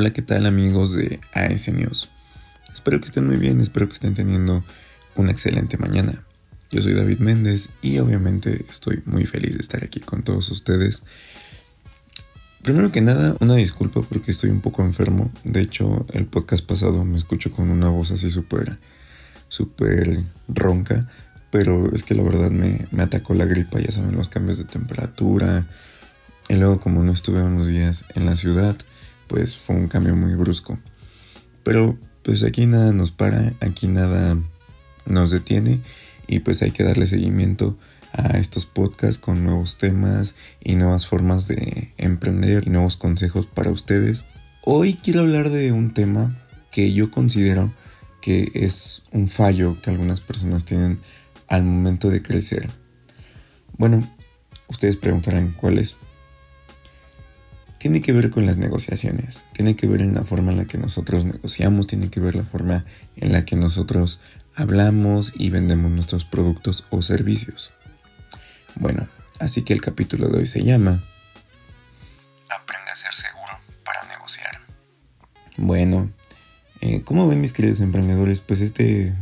Hola, ¿qué tal amigos de AS News? Espero que estén muy bien, espero que estén teniendo una excelente mañana. Yo soy David Méndez y obviamente estoy muy feliz de estar aquí con todos ustedes. Primero que nada, una disculpa porque estoy un poco enfermo. De hecho, el podcast pasado me escucho con una voz así súper, súper ronca. Pero es que la verdad me, me atacó la gripa, ya saben, los cambios de temperatura. Y luego como no estuve unos días en la ciudad, pues fue un cambio muy brusco. Pero pues aquí nada nos para, aquí nada nos detiene y pues hay que darle seguimiento a estos podcasts con nuevos temas y nuevas formas de emprender y nuevos consejos para ustedes. Hoy quiero hablar de un tema que yo considero que es un fallo que algunas personas tienen al momento de crecer. Bueno, ustedes preguntarán cuál es tiene que ver con las negociaciones, tiene que ver en la forma en la que nosotros negociamos, tiene que ver la forma en la que nosotros hablamos y vendemos nuestros productos o servicios. Bueno, así que el capítulo de hoy se llama Aprende a ser seguro para negociar. Bueno, eh, como ven mis queridos emprendedores? Pues este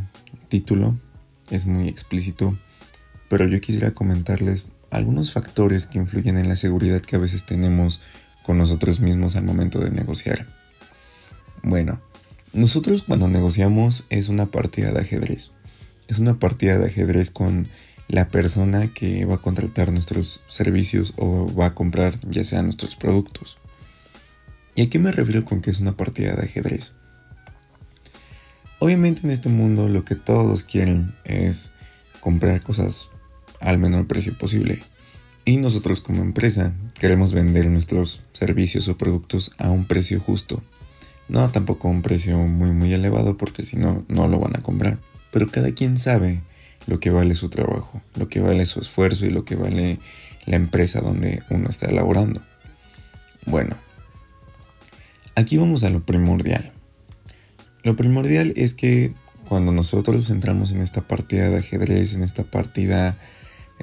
título es muy explícito, pero yo quisiera comentarles algunos factores que influyen en la seguridad que a veces tenemos con nosotros mismos al momento de negociar. Bueno, nosotros cuando negociamos es una partida de ajedrez. Es una partida de ajedrez con la persona que va a contratar nuestros servicios o va a comprar ya sea nuestros productos. ¿Y a qué me refiero con que es una partida de ajedrez? Obviamente en este mundo lo que todos quieren es comprar cosas al menor precio posible. Y nosotros como empresa queremos vender nuestros servicios o productos a un precio justo. No tampoco a un precio muy muy elevado porque si no, no lo van a comprar. Pero cada quien sabe lo que vale su trabajo, lo que vale su esfuerzo y lo que vale la empresa donde uno está elaborando. Bueno, aquí vamos a lo primordial. Lo primordial es que cuando nosotros entramos en esta partida de ajedrez, en esta partida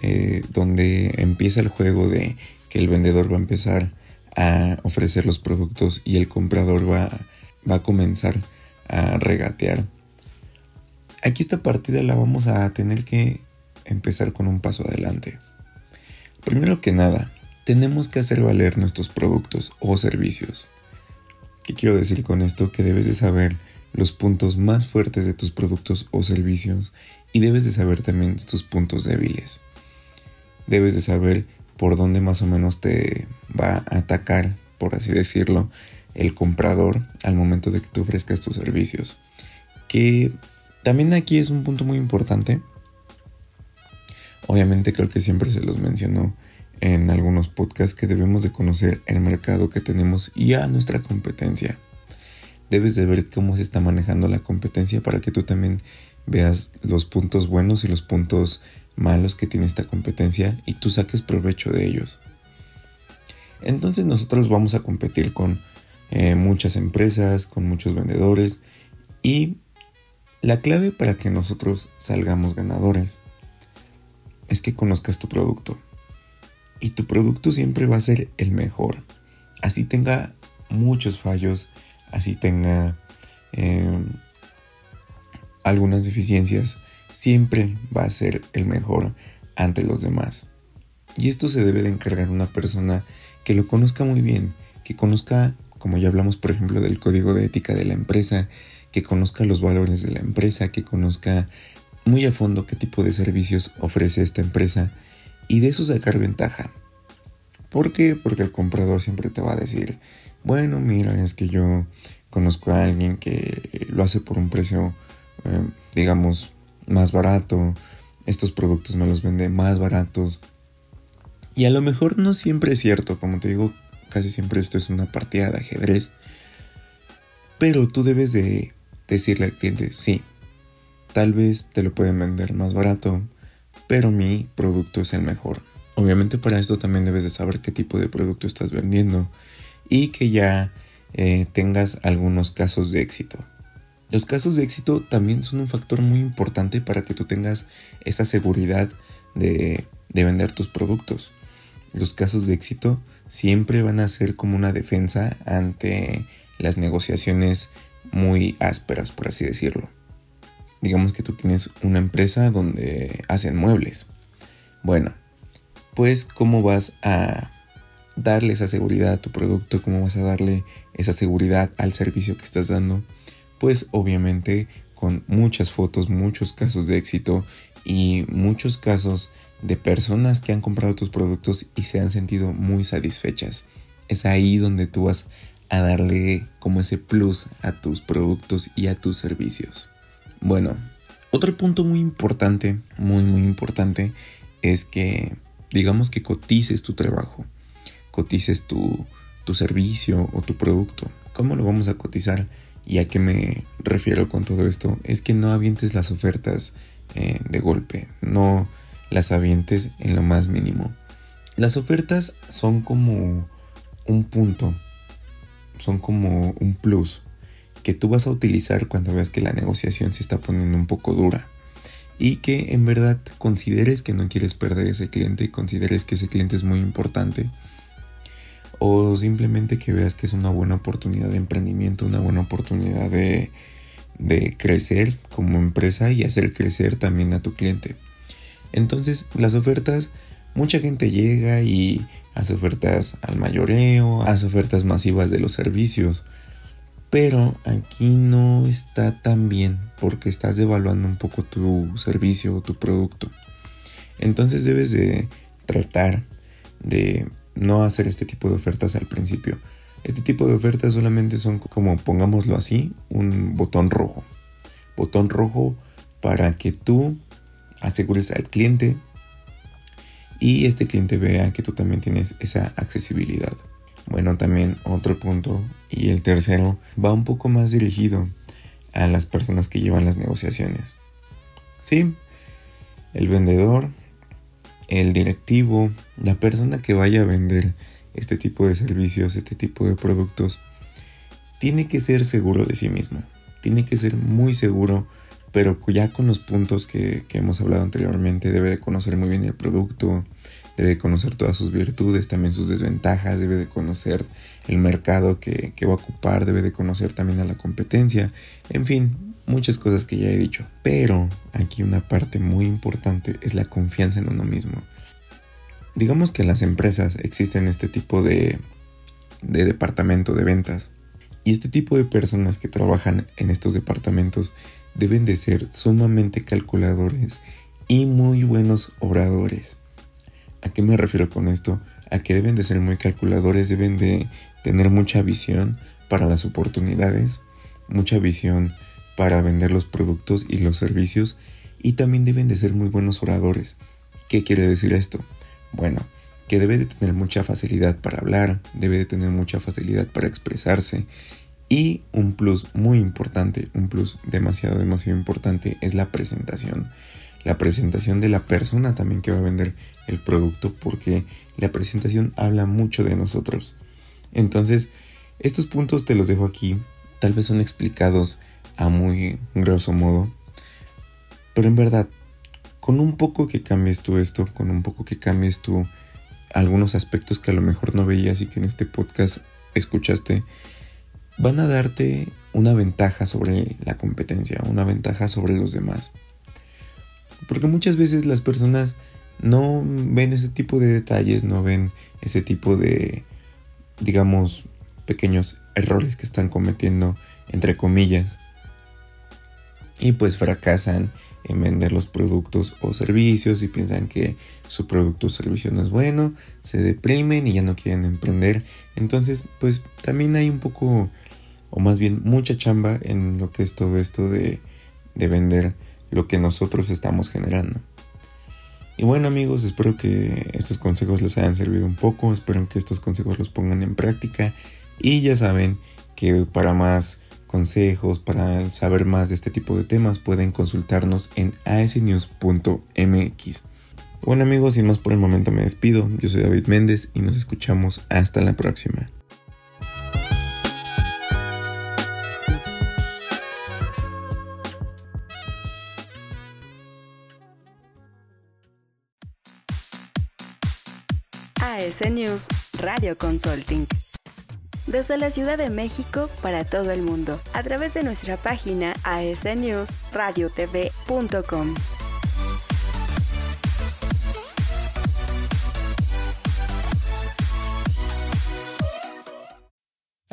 eh, donde empieza el juego de que el vendedor va a empezar a ofrecer los productos y el comprador va, va a comenzar a regatear. Aquí esta partida la vamos a tener que empezar con un paso adelante. Primero que nada, tenemos que hacer valer nuestros productos o servicios. ¿Qué quiero decir con esto? Que debes de saber los puntos más fuertes de tus productos o servicios y debes de saber también tus puntos débiles debes de saber por dónde más o menos te va a atacar, por así decirlo, el comprador al momento de que tú ofrezcas tus servicios. Que también aquí es un punto muy importante. Obviamente creo que siempre se los mencionó en algunos podcasts que debemos de conocer el mercado que tenemos y a nuestra competencia. Debes de ver cómo se está manejando la competencia para que tú también veas los puntos buenos y los puntos malos que tiene esta competencia y tú saques provecho de ellos. Entonces nosotros vamos a competir con eh, muchas empresas, con muchos vendedores y la clave para que nosotros salgamos ganadores es que conozcas tu producto. Y tu producto siempre va a ser el mejor. Así tenga muchos fallos, así tenga em, algunas deficiencias, siempre va a ser el mejor ante los demás. Y esto se debe de encargar una persona que lo conozca muy bien, que conozca, como ya hablamos por ejemplo del código de ética de la empresa, que conozca los valores de la empresa, que conozca muy a fondo qué tipo de servicios ofrece esta empresa y de eso sacar ventaja. ¿Por qué? Porque el comprador siempre te va a decir, bueno, mira, es que yo conozco a alguien que lo hace por un precio, eh, digamos, más barato, estos productos me los vende más baratos. Y a lo mejor no siempre es cierto, como te digo, casi siempre esto es una partida de ajedrez. Pero tú debes de decirle al cliente, sí, tal vez te lo pueden vender más barato, pero mi producto es el mejor. Obviamente para esto también debes de saber qué tipo de producto estás vendiendo y que ya eh, tengas algunos casos de éxito. Los casos de éxito también son un factor muy importante para que tú tengas esa seguridad de, de vender tus productos. Los casos de éxito siempre van a ser como una defensa ante las negociaciones muy ásperas, por así decirlo. Digamos que tú tienes una empresa donde hacen muebles. Bueno, pues cómo vas a darle esa seguridad a tu producto, cómo vas a darle esa seguridad al servicio que estás dando. Pues obviamente con muchas fotos, muchos casos de éxito y muchos casos de personas que han comprado tus productos y se han sentido muy satisfechas. Es ahí donde tú vas a darle como ese plus a tus productos y a tus servicios. Bueno, otro punto muy importante, muy muy importante, es que digamos que cotices tu trabajo, cotices tu, servicio o tu producto. ¿Cómo lo vamos a cotizar? ¿Y a qué me refiero con todo esto? Es que no avientes las ofertas eh, de golpe, no las avientes en lo más mínimo. Las ofertas son como un punto son como un plus que tú vas a utilizar cuando veas que la negociación se está poniendo un poco dura y que en verdad consideres que no quieres perder ese cliente, consideres que ese cliente es muy importante o simplemente que veas que es una buena oportunidad de emprendimiento, una buena oportunidad de, crecer como empresa y hacer crecer también a tu cliente. Entonces las ofertas, mucha gente llega y hace ofertas al mayoreo, hace ofertas masivas de los servicios. Pero aquí no está tan bien porque estás devaluando un poco tu servicio o tu producto. Entonces debes de tratar de no hacer este tipo de ofertas al principio. Este tipo de ofertas solamente son como, pongámoslo así, un botón rojo. Botón rojo para que tú asegures al cliente y este cliente vea que tú también tienes esa accesibilidad. Bueno, también otro punto y el tercero va un poco más dirigido a las personas que llevan las negociaciones. Sí, el vendedor, el directivo, la persona que vaya a vender este tipo de servicios, este tipo de productos, tiene que ser seguro de sí mismo. Tiene que ser muy seguro pero ya con los puntos que, hemos hablado anteriormente, debe de conocer muy bien el producto, debe de conocer todas sus virtudes, también sus desventajas, debe de conocer el mercado que, va a ocupar, debe de conocer también a la competencia, en fin, muchas cosas que ya he dicho. Pero aquí una parte muy importante es la confianza en uno mismo. Digamos que en las empresas existen este tipo de departamento de ventas. Y este tipo de personas que trabajan en estos departamentos deben de ser sumamente calculadores y muy buenos oradores. ¿A qué me refiero con esto? A que deben de ser muy calculadores, deben de tener mucha visión para las oportunidades, mucha visión para vender los productos y los servicios y también deben de ser muy buenos oradores. ¿Qué quiere decir esto? Bueno, que debe de tener mucha facilidad para hablar, debe de tener mucha facilidad para expresarse Y un plus muy importante, un plus demasiado, demasiado importante es la presentación. La presentación de la persona también que va a vender el producto porque la presentación habla mucho de nosotros. Entonces, estos puntos te los dejo aquí. Tal vez son explicados a muy grosso modo. Pero en verdad, con un poco que cambies tú esto, con un poco que cambies tú algunos aspectos que a lo mejor no veías y que en este podcast escuchaste, van a darte una ventaja sobre la competencia, una ventaja sobre los demás. Porque muchas veces las personas no ven ese tipo de detalles, no ven ese tipo de, digamos, pequeños errores que están cometiendo, entre comillas. Y pues fracasan en vender los productos o servicios y piensan que su producto o servicio no es bueno, se deprimen y ya no quieren emprender. Entonces, pues también hay un poco, o más bien mucha chamba en lo que es todo esto de, de vender lo que nosotros estamos generando. Y bueno amigos, espero que estos consejos les hayan servido un poco, espero que estos consejos los pongan en práctica y ya saben que para más consejos, para saber más de este tipo de temas, pueden consultarnos en asnews.mx. Bueno amigos, sin más por el momento me despido. Yo soy David Méndez y nos escuchamos hasta la próxima. AS News Radio Consulting desde la Ciudad de México para todo el mundo, a través de nuestra página asnewsradiotv.com.